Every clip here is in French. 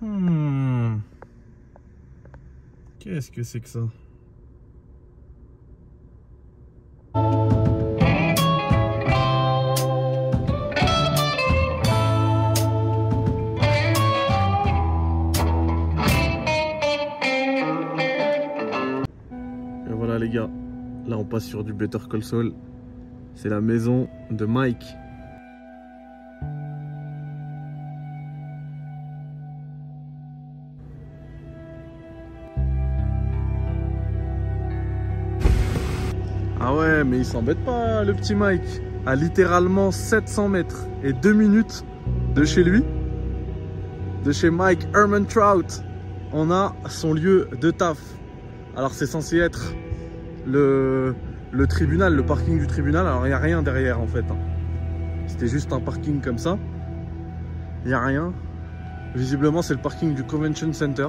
Hmm. Qu'est-ce que c'est que ça? Voilà les gars, là on passe sur du Better Call Saul. C'est la maison de Mike. Ah ouais, mais il s'embête pas, le petit Mike. À littéralement 700 mètres et 2 minutes de chez lui, de chez Mike Herman Trout, on a son lieu de taf. Alors c'est censé être le, le tribunal, le parking du tribunal. Alors il n'y a rien derrière en fait. hein. C'était juste un parking comme ça. Il n'y a rien. Visiblement c'est le parking du Convention Center.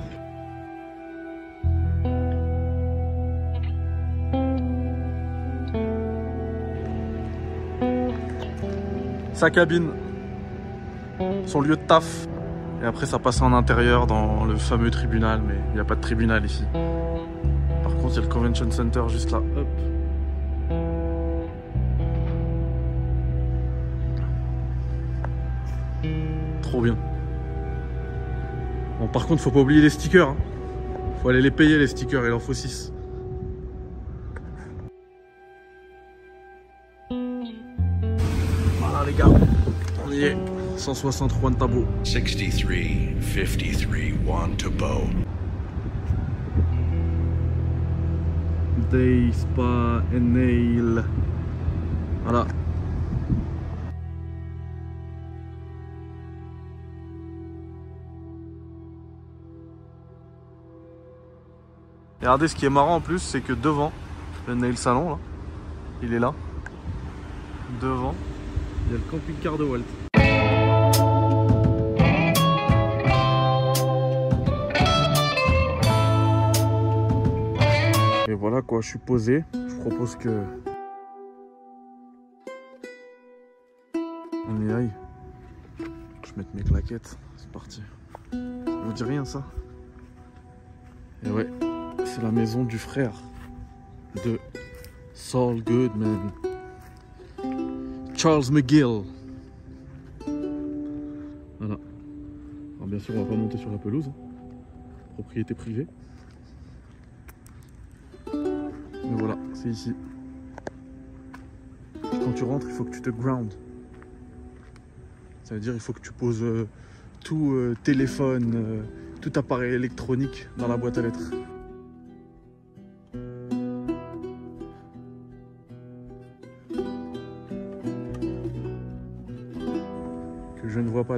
Sa cabine, son lieu de taf. Et après, ça passe en intérieur dans le fameux tribunal, mais il n'y a pas de tribunal ici. Par contre, il y a le Convention Center juste là. Hop. Trop bien. Bon, par contre, faut pas oublier les stickers. hein. Faut aller les payer, les stickers, il en faut 6. Voilà les gars, on y est. 163 de tabou. 63 53 1 to bow. Day, Spa and Nail. Voilà. Et regardez ce qui est marrant en plus, c'est que devant, le nail salon là, il est là. Devant, il y a le camping-car de Walt. Et voilà quoi, je suis posé. Je propose que. On y aille. Je mette mes claquettes. C'est parti. Ça vous dit rien ça Et ouais, c'est la maison du frère de Saul Goodman. Charles McGill. Voilà. Alors bien sûr, on va pas monter sur la pelouse. hein. Propriété privée. Mais voilà, c'est ici. Quand tu rentres, il faut que tu te ground. Ça veut dire il faut que tu poses euh, tout euh, téléphone, euh, tout appareil électronique dans la boîte à lettres.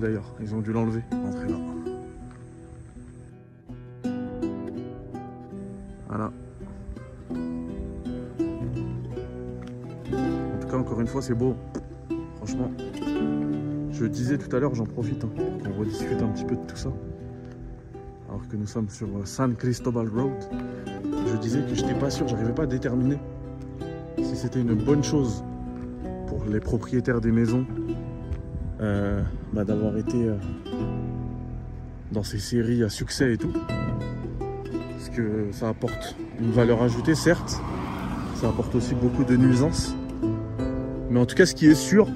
D'ailleurs, ils ont dû l'enlever. Entrez là. Voilà. En tout cas, encore une fois, c'est beau. Franchement, je disais tout à l'heure, j'en profite. hein, on rediscute un petit peu de tout ça. Alors que nous sommes sur euh, San Cristobal Road. Je disais que je n'étais pas sûr, j'arrivais pas à déterminer si c'était une bonne chose pour les propriétaires des maisons euh, bah, d'avoir été euh, dans ces séries à succès et tout. Parce que ça apporte une valeur ajoutée, certes. Ça apporte aussi beaucoup de nuisances. Mais en tout cas, ce qui est sûr,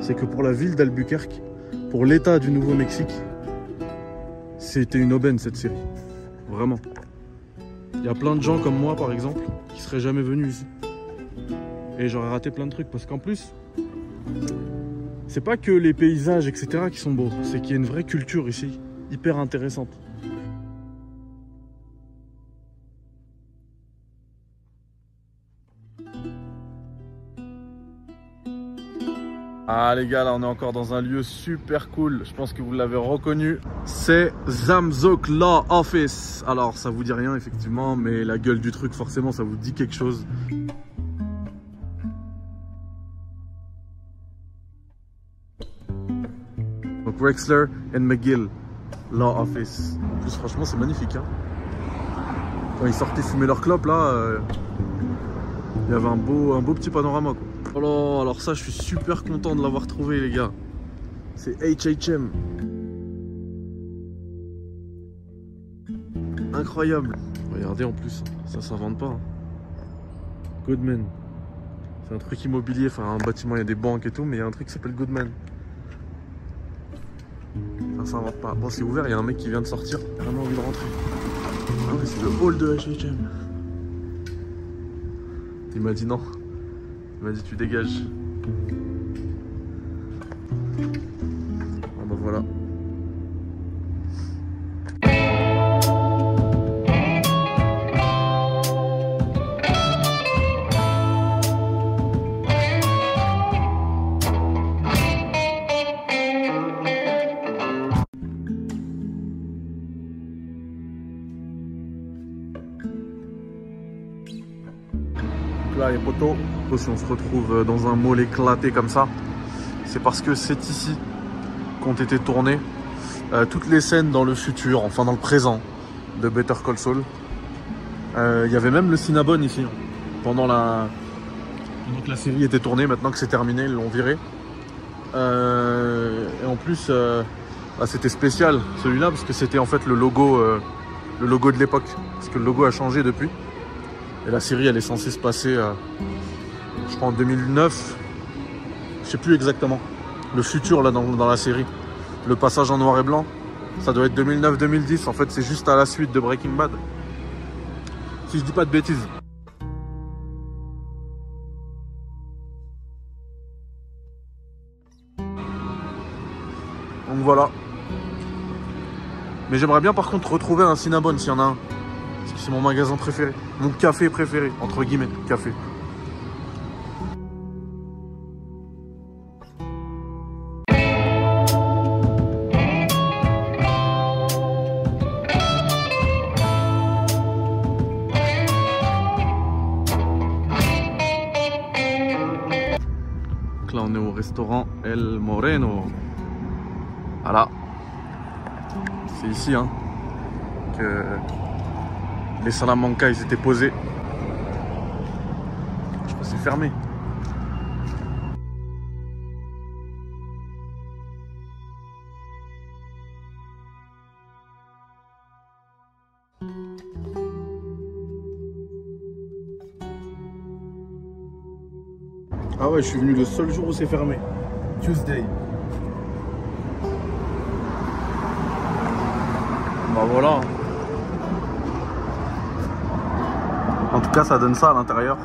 c'est que pour la ville d'Albuquerque, pour l'État du Nouveau-Mexique, c'était une aubaine cette série. Vraiment. Il y a plein de gens comme moi, par exemple, qui seraient jamais venus ici. Et j'aurais raté plein de trucs parce qu'en plus, c'est pas que les paysages, etc., qui sont beaux, c'est qu'il y a une vraie culture ici, hyper intéressante. Ah les gars, là on est encore dans un lieu super cool. Je pense que vous l'avez reconnu. C'est Zamzook Law Office. Alors ça vous dit rien effectivement, mais la gueule du truc forcément ça vous dit quelque chose. Donc Wexler and McGill Law Office. En plus franchement c'est magnifique. Hein. Quand ils sortaient fumer leur clope là, euh, il y avait un beau, un beau petit panorama quoi. Oh là, alors ça, je suis super content de l'avoir trouvé, les gars. C'est HHM. incroyable. Regardez en plus, ça s'invente pas. hein. Goodman. C'est un truc immobilier, enfin un bâtiment, il y a des banques et tout, mais il y a un truc qui s'appelle Goodman. Ça s'invente pas. Bon, c'est ouvert, il y a un mec qui vient de sortir. Vraiment envie de rentrer. Ah ouais, c'est le hall de HHM. Il m'a dit non. Il m'a dit tu dégages. Ah bah voilà. Là, les si on se retrouve dans un mall éclaté comme ça, c'est parce que c'est ici qu'ont été tournées euh, toutes les scènes dans le futur, enfin dans le présent de Better Call Saul. Euh, Il y avait même le Cinnabon ici, hein. pendant la... pendant que la série était tournée, maintenant que c'est terminé, ils l'ont viré. Euh, et en plus, euh, bah, c'était spécial celui-là, parce que c'était en fait le logo, euh, le logo de l'époque, parce que le logo a changé depuis. Et la série, elle est censée se passer, euh, je crois, en 2009. Je sais plus exactement. Le futur, là, dans, la série. Le passage en noir et blanc. Ça doit être 2009-2010. En fait, c'est juste à la suite de Breaking Bad. Si je dis pas de bêtises. Donc voilà. Mais j'aimerais bien par contre retrouver un Cinnabon s'il y en a un. C'est mon magasin préféré. Mon café préféré, entre guillemets, café. Là on est au restaurant El Moreno. Voilà. C'est ici hein, que les Salamanca ils étaient posés. Je crois que c'est fermé. Ah ouais, je suis venu le seul jour où c'est fermé. Tuesday. Bah voilà. En tout cas, ça donne ça à l'intérieur.